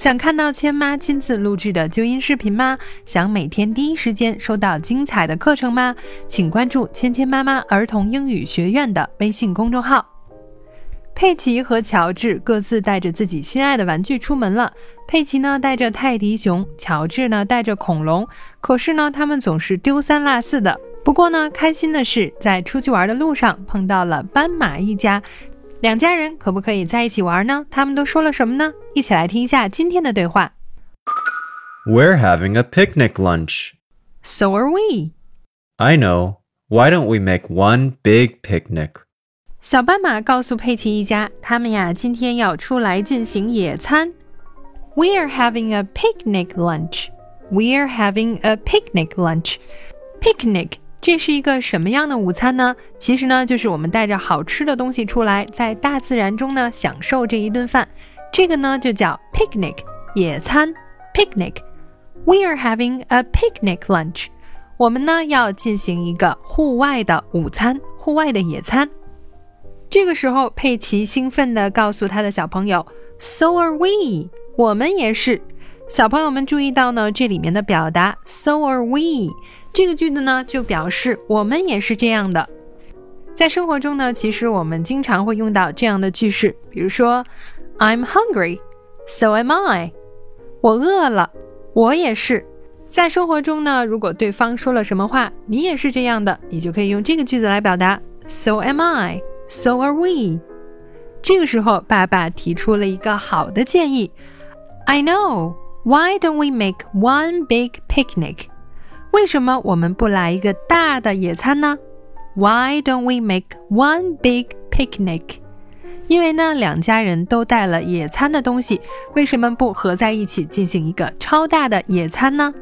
想看到千妈亲自录制的纠音视频吗？想每天第一时间收到精彩的课程吗？请关注芊芊妈妈儿童英语学院的微信公众号。佩奇和乔治各自带着自己心爱的玩具出门了。佩奇呢带着泰迪熊，乔治呢带着恐龙。可是呢，他们总是丢三落四的。不过呢，开心的是在出去玩的路上碰到了斑马一家。两家人可不可以在一起玩呢？他们都说了什么呢？一起来听一下今天的对话。 We're having a picnic lunch. So are we。 I know. Why don't we make one big picnic? 小斑马告诉佩奇一家，他们呀今天要出来进行野餐。We're having a picnic lunch. We're having a picnic lunch. Picnic 这是一个什么样的午餐呢？其实呢，就是我们带着好吃的东西出来，在大自然中呢享受这一顿饭。这个呢就叫 picnic 野餐 picnic。We are having a picnic lunch。我们呢要进行一个户外的午餐，户外的野餐。这个时候，佩奇兴奋地告诉他的小朋友：“So are we。”我们也是。小朋友们注意到呢，这里面的表达 “So are we” 这个句子呢，就表示我们也是这样的。在生活中呢，其实我们经常会用到这样的句式，比如说 “I'm hungry, so am I”，我饿了，我也是。在生活中呢，如果对方说了什么话，你也是这样的，你就可以用这个句子来表达 “So am I, so are we”。这个时候，爸爸提出了一个好的建议：“I know.” Why don't we make one big picnic？为什么我们不来一个大的野餐呢？Why don't we make one big picnic？因为呢，两家人都带了野餐的东西，为什么不合在一起进行一个超大的野餐呢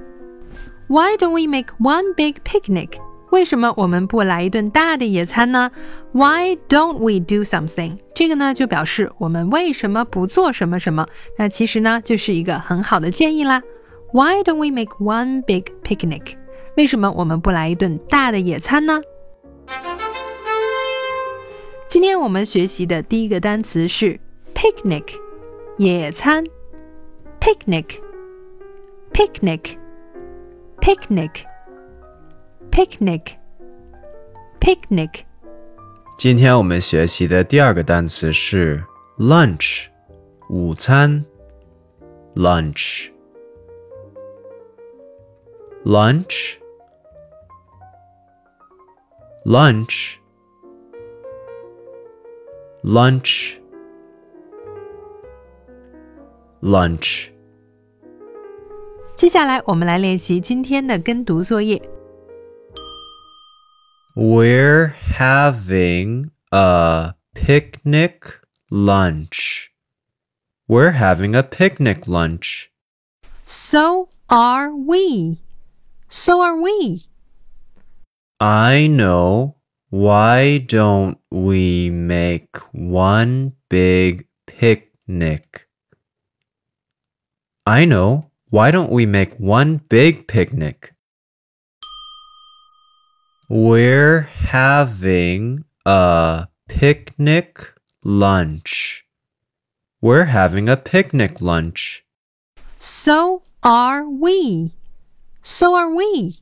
？Why don't we make one big picnic？为什么我们不来一顿大的野餐呢？Why don't we do something？这个呢就表示我们为什么不做什么什么。那其实呢就是一个很好的建议啦。Why don't we make one big picnic？为什么我们不来一顿大的野餐呢？今天我们学习的第一个单词是 picnic，野餐。picnic，picnic，picnic。picnic picnic 今天我们学习的第二个单词是 lunch，午餐。lunch lunch lunch lunch lunch 接下来我们来练习今天的跟读作业。 We're having a picnic lunch. We're having a picnic lunch. So are we. So are we. I know. Why don't we make one big picnic? I know. Why don't we make one big picnic? We're having a picnic lunch. We're having a picnic lunch. So are we. So are we.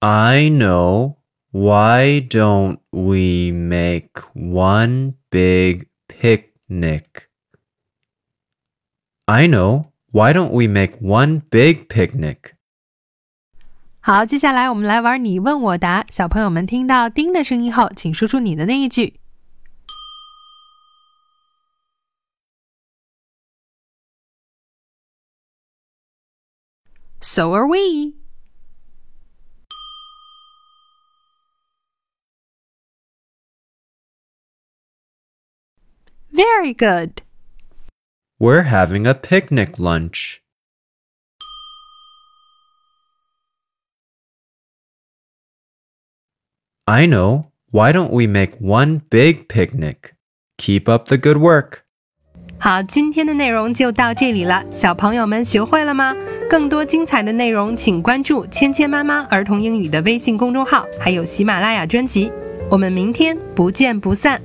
I know. Why don't we make one big picnic? I know. Why don't we make one big picnic? 好，接下来我们来玩你问我答。小朋友们听到“叮”的声音后，请说出你的那一句。So are we. Very good. We're having a picnic lunch. I know. Why don't we make one big picnic? Keep up the good work. 好，今天的内容就到这里了，小朋友们学会了吗？更多精彩的内容，请关注“芊芊妈妈儿童英语”的微信公众号，还有喜马拉雅专辑。我们明天不见不散。